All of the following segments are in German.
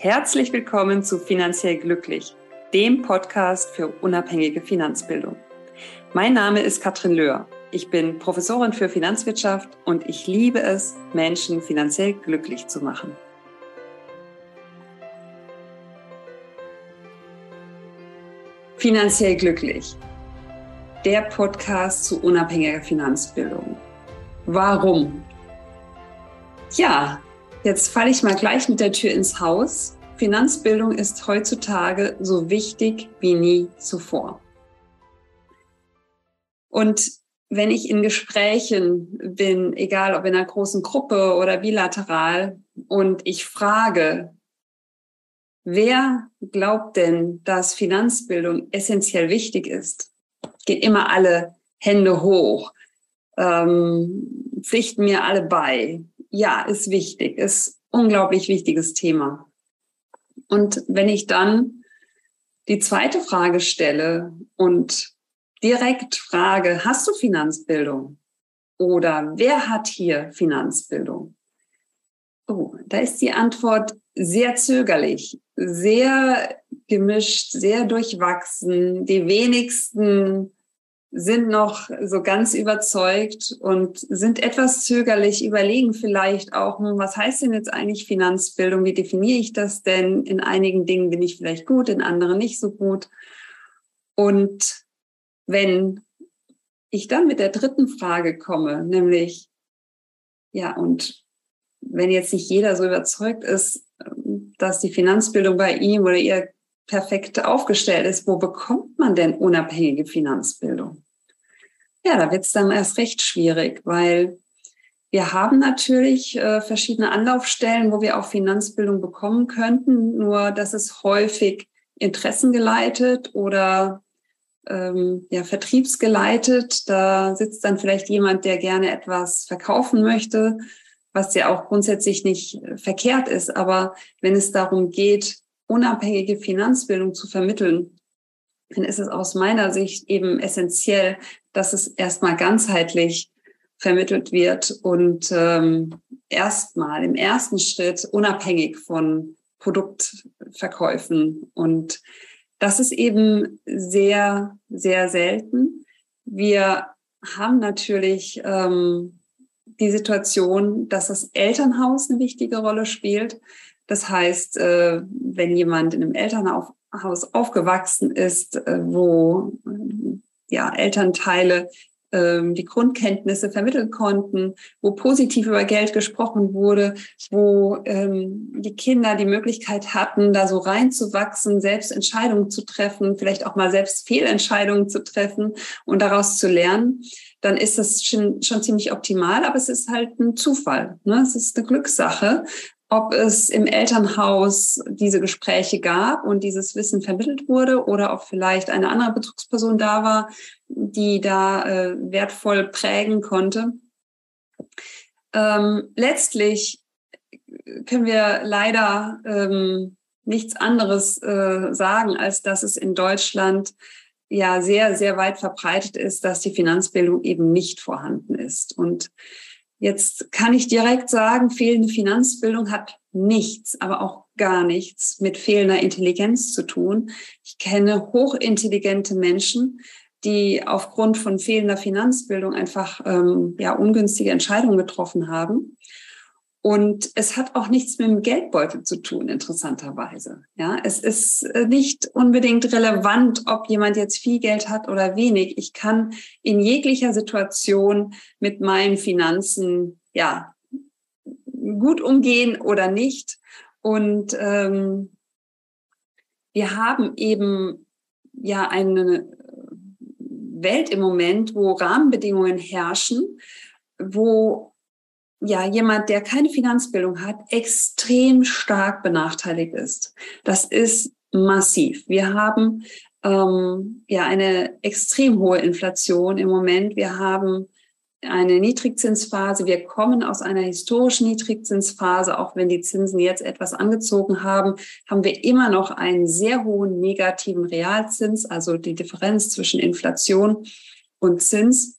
Herzlich willkommen zu Finanziell Glücklich, dem Podcast für unabhängige Finanzbildung. Mein Name ist Katrin Löhr. Ich bin Professorin für Finanzwirtschaft und ich liebe es, Menschen finanziell glücklich zu machen. Finanziell Glücklich, der Podcast zu unabhängiger Finanzbildung. Warum? Ja, Jetzt falle ich mal gleich mit der Tür ins Haus. Finanzbildung ist heutzutage so wichtig wie nie zuvor. Und wenn ich in Gesprächen bin, egal ob in einer großen Gruppe oder bilateral, und ich frage, wer glaubt denn, dass Finanzbildung essentiell wichtig ist, geht immer alle Hände hoch, ähm, pflichten mir alle bei ja, ist wichtig, ist unglaublich wichtiges Thema. Und wenn ich dann die zweite Frage stelle und direkt frage, hast du Finanzbildung? Oder wer hat hier Finanzbildung? Oh, da ist die Antwort sehr zögerlich, sehr gemischt, sehr durchwachsen. Die wenigsten sind noch so ganz überzeugt und sind etwas zögerlich, überlegen vielleicht auch, was heißt denn jetzt eigentlich Finanzbildung? Wie definiere ich das denn? In einigen Dingen bin ich vielleicht gut, in anderen nicht so gut. Und wenn ich dann mit der dritten Frage komme, nämlich, ja, und wenn jetzt nicht jeder so überzeugt ist, dass die Finanzbildung bei ihm oder ihr perfekt aufgestellt ist, wo bekommt man denn unabhängige Finanzbildung? Ja, da wird es dann erst recht schwierig, weil wir haben natürlich äh, verschiedene Anlaufstellen, wo wir auch Finanzbildung bekommen könnten, nur das ist häufig interessengeleitet oder ähm, ja, vertriebsgeleitet. Da sitzt dann vielleicht jemand, der gerne etwas verkaufen möchte, was ja auch grundsätzlich nicht verkehrt ist. Aber wenn es darum geht, unabhängige Finanzbildung zu vermitteln, dann ist es aus meiner Sicht eben essentiell, dass es erstmal ganzheitlich vermittelt wird und ähm, erstmal im ersten Schritt unabhängig von Produktverkäufen. Und das ist eben sehr, sehr selten. Wir haben natürlich ähm, die Situation, dass das Elternhaus eine wichtige Rolle spielt. Das heißt, äh, wenn jemand in einem Elternhaus aufgewachsen ist, äh, wo äh, ja, Elternteile ähm, die Grundkenntnisse vermitteln konnten, wo positiv über Geld gesprochen wurde, wo ähm, die Kinder die Möglichkeit hatten, da so reinzuwachsen, selbst Entscheidungen zu treffen, vielleicht auch mal selbst Fehlentscheidungen zu treffen und daraus zu lernen, dann ist das schon, schon ziemlich optimal, aber es ist halt ein Zufall. Ne? Es ist eine Glückssache, ob es im Elternhaus diese Gespräche gab und dieses Wissen vermittelt wurde oder ob vielleicht eine andere Bezugsperson da war, die da äh, wertvoll prägen konnte. Ähm, letztlich können wir leider ähm, nichts anderes äh, sagen, als dass es in Deutschland ja sehr, sehr weit verbreitet ist, dass die Finanzbildung eben nicht vorhanden ist. Und Jetzt kann ich direkt sagen, fehlende Finanzbildung hat nichts, aber auch gar nichts mit fehlender Intelligenz zu tun. Ich kenne hochintelligente Menschen, die aufgrund von fehlender Finanzbildung einfach ähm, ja ungünstige Entscheidungen getroffen haben. Und es hat auch nichts mit dem Geldbeutel zu tun, interessanterweise. Ja, es ist äh, nicht unbedingt relevant, ob jemand jetzt viel Geld hat oder wenig. Ich kann in jeglicher Situation mit meinen Finanzen, ja, gut umgehen oder nicht. Und ähm, wir haben eben ja eine Welt im Moment, wo Rahmenbedingungen herrschen, wo ja, jemand, der keine Finanzbildung hat, extrem stark benachteiligt ist. Das ist massiv. Wir haben ähm, ja eine extrem hohe Inflation im Moment. Wir haben eine Niedrigzinsphase. Wir kommen aus einer historischen Niedrigzinsphase. Auch wenn die Zinsen jetzt etwas angezogen haben, haben wir immer noch einen sehr hohen negativen Realzins, also die Differenz zwischen Inflation und Zins.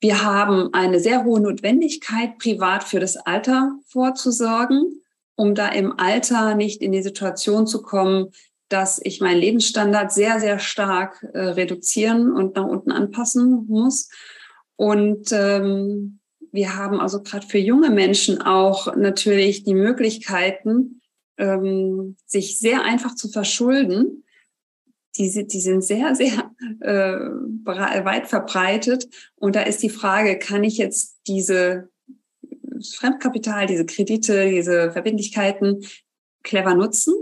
Wir haben eine sehr hohe Notwendigkeit, privat für das Alter vorzusorgen. um da im Alter nicht in die Situation zu kommen, dass ich meinen Lebensstandard sehr, sehr stark äh, reduzieren und nach unten anpassen muss. Und ähm, wir haben also gerade für junge Menschen auch natürlich die Möglichkeiten, ähm, sich sehr einfach zu verschulden. Die, die sind sehr, sehr äh, weit verbreitet. Und da ist die Frage, kann ich jetzt diese Fremdkapital, diese Kredite, diese Verbindlichkeiten clever nutzen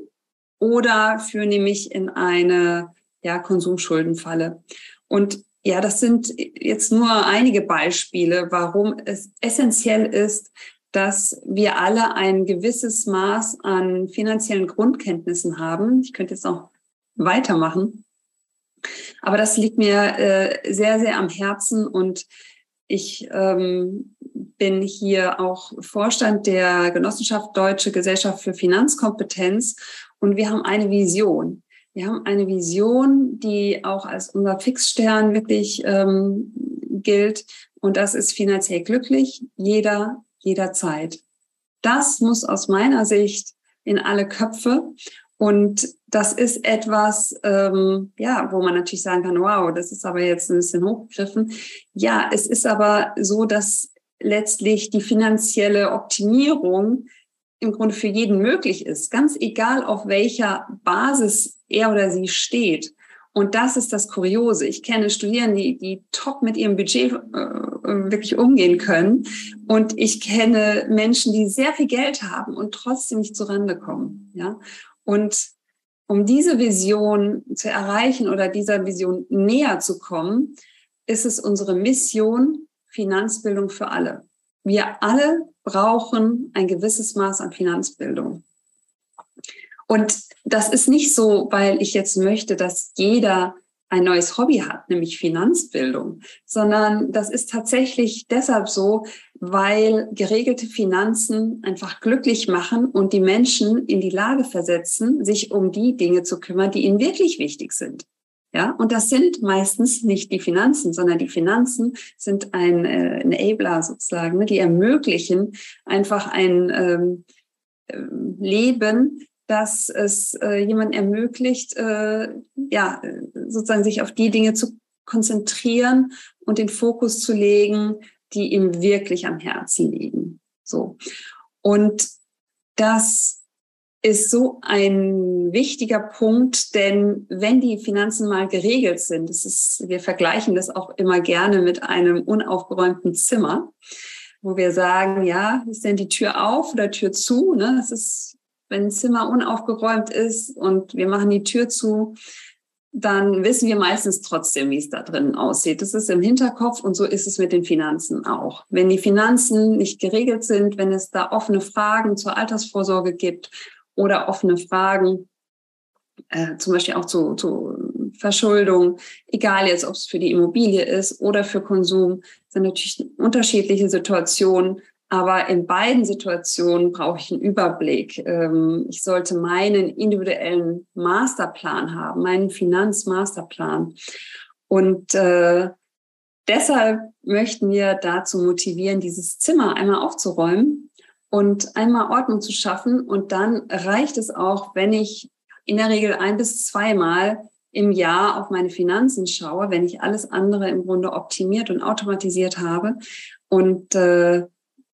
oder führen mich in eine ja, Konsumschuldenfalle. Und ja, das sind jetzt nur einige Beispiele, warum es essentiell ist, dass wir alle ein gewisses Maß an finanziellen Grundkenntnissen haben. Ich könnte jetzt noch weitermachen. Aber das liegt mir äh, sehr, sehr am Herzen und ich ähm, bin hier auch Vorstand der Genossenschaft Deutsche Gesellschaft für Finanzkompetenz und wir haben eine Vision. Wir haben eine Vision, die auch als unser Fixstern wirklich ähm, gilt. Und das ist finanziell glücklich, jeder, jederzeit. Das muss aus meiner Sicht in alle Köpfe. Und das ist etwas, ähm, ja, wo man natürlich sagen kann, wow, das ist aber jetzt ein bisschen hochgegriffen. Ja, es ist aber so, dass letztlich die finanzielle Optimierung im Grunde für jeden möglich ist, ganz egal auf welcher Basis er oder sie steht. Und das ist das Kuriose. Ich kenne Studierende, die, die top mit ihrem Budget äh, wirklich umgehen können. Und ich kenne Menschen, die sehr viel Geld haben und trotzdem nicht zurande kommen. Ja? Und um diese Vision zu erreichen oder dieser Vision näher zu kommen, ist es unsere Mission, Finanzbildung für alle. Wir alle brauchen ein gewisses Maß an Finanzbildung. Und das ist nicht so, weil ich jetzt möchte, dass jeder ein neues Hobby hat, nämlich Finanzbildung, sondern das ist tatsächlich deshalb so, weil geregelte Finanzen einfach glücklich machen und die Menschen in die Lage versetzen, sich um die Dinge zu kümmern, die ihnen wirklich wichtig sind. Ja, und das sind meistens nicht die Finanzen, sondern die Finanzen sind ein äh, Enabler sozusagen, ne, die ermöglichen einfach ein ähm, äh, Leben, dass es äh, jemand ermöglicht, äh, ja, sozusagen sich auf die Dinge zu konzentrieren und den Fokus zu legen, die ihm wirklich am Herzen liegen. So. Und das ist so ein wichtiger Punkt, denn wenn die Finanzen mal geregelt sind, das ist, wir vergleichen das auch immer gerne mit einem unaufgeräumten Zimmer, wo wir sagen, ja, ist denn die Tür auf oder Tür zu? Ne? Das ist, wenn ein Zimmer unaufgeräumt ist und wir machen die Tür zu, dann wissen wir meistens trotzdem, wie es da drinnen aussieht. Das ist im Hinterkopf und so ist es mit den Finanzen auch. Wenn die Finanzen nicht geregelt sind, wenn es da offene Fragen zur Altersvorsorge gibt oder offene Fragen, äh, zum Beispiel auch zu, zu Verschuldung, egal jetzt, ob es für die Immobilie ist oder für Konsum, sind natürlich unterschiedliche Situationen. Aber in beiden Situationen brauche ich einen Überblick. Ähm, ich sollte meinen individuellen Masterplan haben, meinen Finanzmasterplan. Und äh, deshalb möchten wir dazu motivieren, dieses Zimmer einmal aufzuräumen und einmal Ordnung zu schaffen. Und dann reicht es auch, wenn ich in der Regel ein bis zweimal im Jahr auf meine Finanzen schaue, wenn ich alles andere im Grunde optimiert und automatisiert habe. Und äh,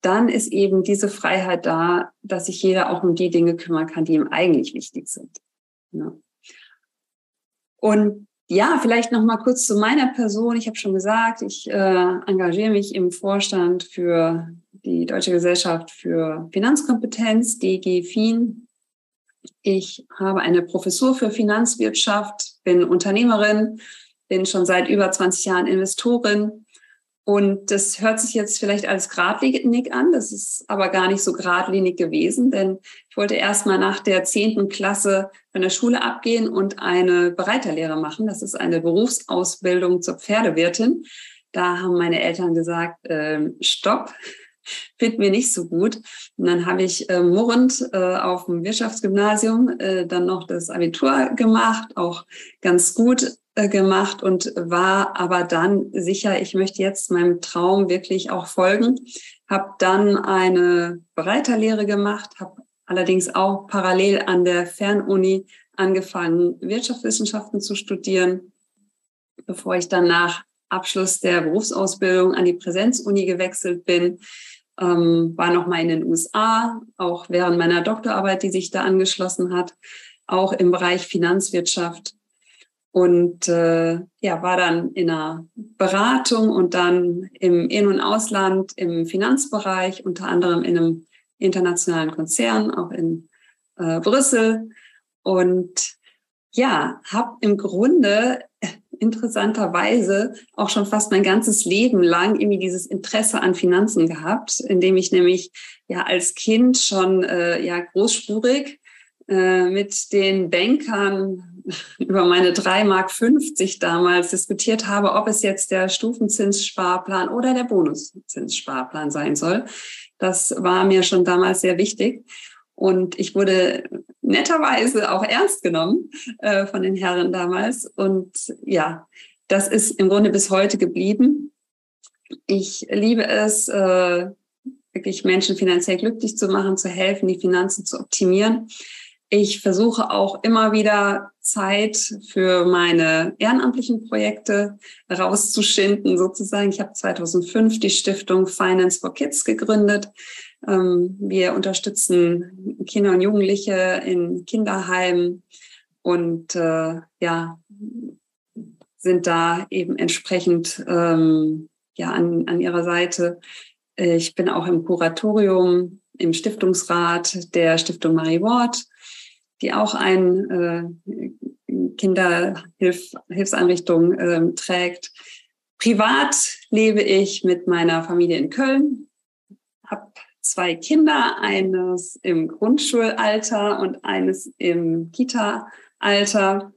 dann ist eben diese Freiheit da, dass sich jeder auch um die Dinge kümmern kann, die ihm eigentlich wichtig sind. Ja. Und ja, vielleicht noch mal kurz zu meiner Person. Ich habe schon gesagt, ich äh, engagiere mich im Vorstand für die Deutsche Gesellschaft für Finanzkompetenz, DG FIN. Ich habe eine Professur für Finanzwirtschaft, bin Unternehmerin, bin schon seit über 20 Jahren Investorin. Und das hört sich jetzt vielleicht als geradlinig an. Das ist aber gar nicht so geradlinig gewesen, denn ich wollte erst mal nach der zehnten Klasse von der Schule abgehen und eine Bereiterlehre machen. Das ist eine Berufsausbildung zur Pferdewirtin. Da haben meine Eltern gesagt, äh, stopp, finden wir nicht so gut. Und dann habe ich äh, murrend äh, auf dem Wirtschaftsgymnasium äh, dann noch das Abitur gemacht, auch ganz gut gemacht und war aber dann sicher, ich möchte jetzt meinem Traum wirklich auch folgen. Habe dann eine Bereiterlehre gemacht, habe allerdings auch parallel an der Fernuni angefangen, Wirtschaftswissenschaften zu studieren, bevor ich dann nach Abschluss der Berufsausbildung an die Präsenzuni gewechselt bin. Ähm, war noch mal in den USA, auch während meiner Doktorarbeit, die sich da angeschlossen hat, auch im Bereich Finanzwirtschaft und äh, ja, war dann in einer Beratung und dann im In- und Ausland im Finanzbereich, unter anderem in einem internationalen Konzern, auch in äh, Brüssel. Und ja, habe im Grunde interessanterweise auch schon fast mein ganzes Leben lang irgendwie dieses Interesse an Finanzen gehabt, indem ich nämlich ja als Kind schon äh, ja großspurig äh, mit den Bankern über meine 3 Mark 50 damals diskutiert habe, ob es jetzt der Stufenzinssparplan oder der Bonuszinssparplan sein soll. Das war mir schon damals sehr wichtig. Und ich wurde netterweise auch ernst genommen äh, von den Herren damals. Und ja, das ist im Grunde bis heute geblieben. Ich liebe es, äh, wirklich Menschen finanziell glücklich zu machen, zu helfen, die Finanzen zu optimieren. Ich versuche auch immer wieder Zeit für meine ehrenamtlichen Projekte rauszuschinden, sozusagen. Ich habe 2005 die Stiftung Finance for Kids gegründet. Ähm, wir unterstützen Kinder und Jugendliche in Kinderheimen und äh, ja, sind da eben entsprechend ähm, ja, an, an ihrer Seite. Ich bin auch im Kuratorium, im Stiftungsrat der Stiftung Marie Ward die auch eine äh, Kinderhilfseinrichtung äh, trägt. Privat lebe ich mit meiner Familie in Köln, habe zwei Kinder, eines im Grundschulalter und eines im Kita-Alter.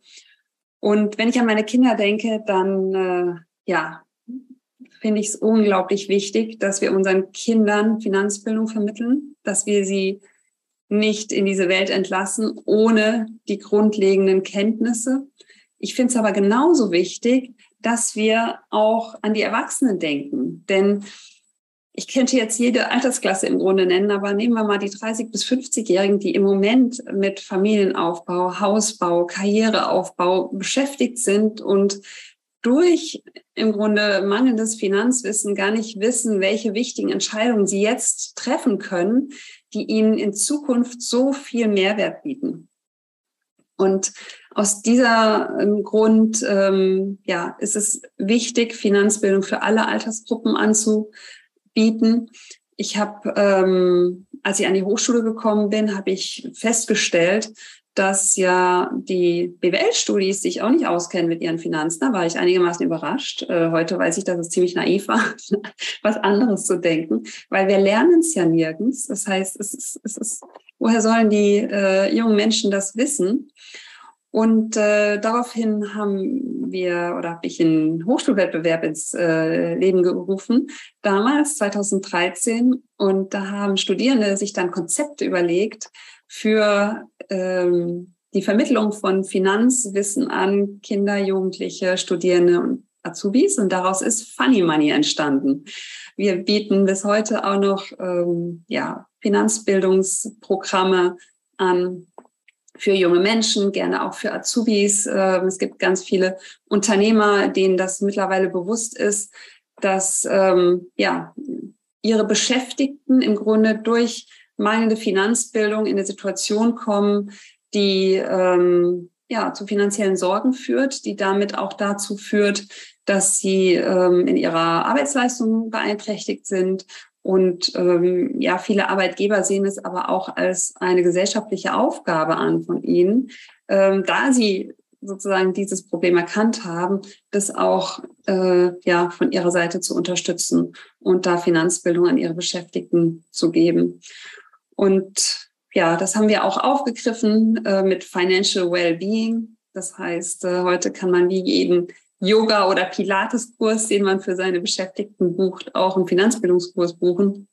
Und wenn ich an meine Kinder denke, dann äh, ja, finde ich es unglaublich wichtig, dass wir unseren Kindern Finanzbildung vermitteln, dass wir sie nicht in diese Welt entlassen ohne die grundlegenden Kenntnisse. Ich finde es aber genauso wichtig, dass wir auch an die Erwachsenen denken. Denn ich könnte jetzt jede Altersklasse im Grunde nennen, aber nehmen wir mal die 30 bis 50-Jährigen, die im Moment mit Familienaufbau, Hausbau, Karriereaufbau beschäftigt sind und durch im Grunde mangelndes Finanzwissen gar nicht wissen, welche wichtigen Entscheidungen sie jetzt treffen können, die ihnen in Zukunft so viel Mehrwert bieten. Und aus dieser ähm, Grund ähm, ja, ist es wichtig, Finanzbildung für alle Altersgruppen anzubieten. Ich habe, ähm, als ich an die Hochschule gekommen bin, habe ich festgestellt, dass ja die BWL-Studis sich auch nicht auskennen mit ihren Finanzen. Da war ich einigermaßen überrascht. Äh, heute weiß ich, dass es ziemlich naiv war, was anderes zu denken, weil wir lernen es ja nirgends. Das heißt, es ist, es ist, woher sollen die äh, jungen Menschen das wissen? Und äh, daraufhin haben wir oder habe ich einen Hochschulwettbewerb ins äh, Leben gerufen, damals 2013. Und da haben Studierende sich dann Konzepte überlegt, für ähm, die Vermittlung von Finanzwissen an Kinder, Jugendliche, Studierende und Azubis. Und daraus ist Funny Money entstanden. Wir bieten bis heute auch noch ähm, ja, Finanzbildungsprogramme an für junge Menschen, gerne auch für Azubis. Ähm, es gibt ganz viele Unternehmer, denen das mittlerweile bewusst ist, dass ähm, ja, ihre Beschäftigten im Grunde durch mangelnde Finanzbildung in eine Situation kommen, die ähm, ja zu finanziellen Sorgen führt, die damit auch dazu führt, dass sie ähm, in ihrer Arbeitsleistung beeinträchtigt sind. Und ähm, ja, viele Arbeitgeber sehen es aber auch als eine gesellschaftliche Aufgabe an von ihnen, ähm, da sie sozusagen dieses Problem erkannt haben, das auch äh, ja von ihrer Seite zu unterstützen und da Finanzbildung an ihre Beschäftigten zu geben. Und ja, das haben wir auch aufgegriffen äh, mit Financial Wellbeing. Das heißt, äh, heute kann man wie jeden Yoga- oder Pilates-Kurs, den man für seine Beschäftigten bucht, auch einen Finanzbildungskurs buchen.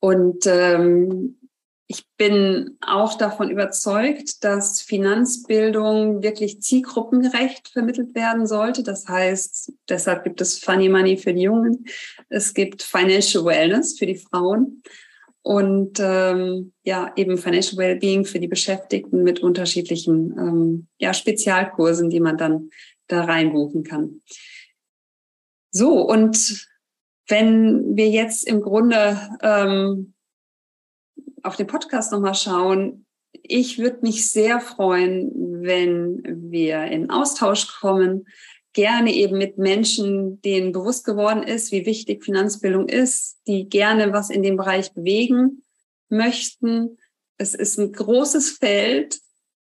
Und ähm, ich bin auch davon überzeugt, dass Finanzbildung wirklich zielgruppengerecht vermittelt werden sollte. Das heißt, deshalb gibt es Funny Money für die Jungen. Es gibt Financial Wellness für die Frauen. Und ähm, ja eben Financial Wellbeing für die Beschäftigten mit unterschiedlichen ähm, ja, Spezialkursen, die man dann da reinbuchen kann. So, und wenn wir jetzt im Grunde ähm, auf den Podcast nochmal schauen, ich würde mich sehr freuen, wenn wir in Austausch kommen, gerne eben mit Menschen, denen bewusst geworden ist, wie wichtig Finanzbildung ist, die gerne was in dem Bereich bewegen möchten. Es ist ein großes Feld.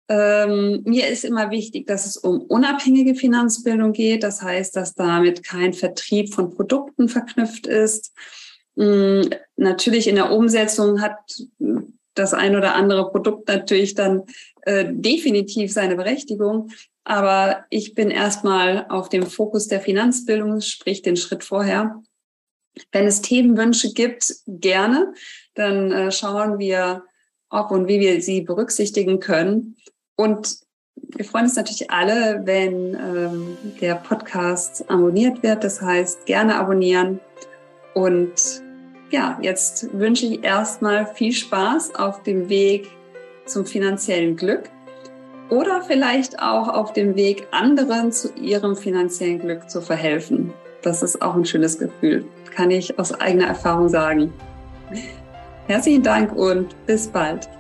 Ähm, mir ist immer wichtig, dass es um unabhängige Finanzbildung geht. Das heißt, dass damit kein Vertrieb von Produkten verknüpft ist. Ähm, natürlich in der Umsetzung hat das ein oder andere Produkt natürlich dann äh, definitiv seine Berechtigung. Aber ich bin erstmal auf dem Fokus der Finanzbildung, sprich den Schritt vorher. Wenn es Themenwünsche gibt, gerne, dann äh, schauen wir, ob und wie wir sie berücksichtigen können. Und wir freuen uns natürlich alle, wenn ähm, der Podcast abonniert wird. Das heißt, gerne abonnieren. Und ja, jetzt wünsche ich erstmal viel Spaß auf dem Weg zum finanziellen Glück oder vielleicht auch auf dem Weg, anderen zu ihrem finanziellen Glück zu verhelfen. Das ist auch ein schönes Gefühl, kann ich aus eigener Erfahrung sagen. Herzlichen Dank und bis bald.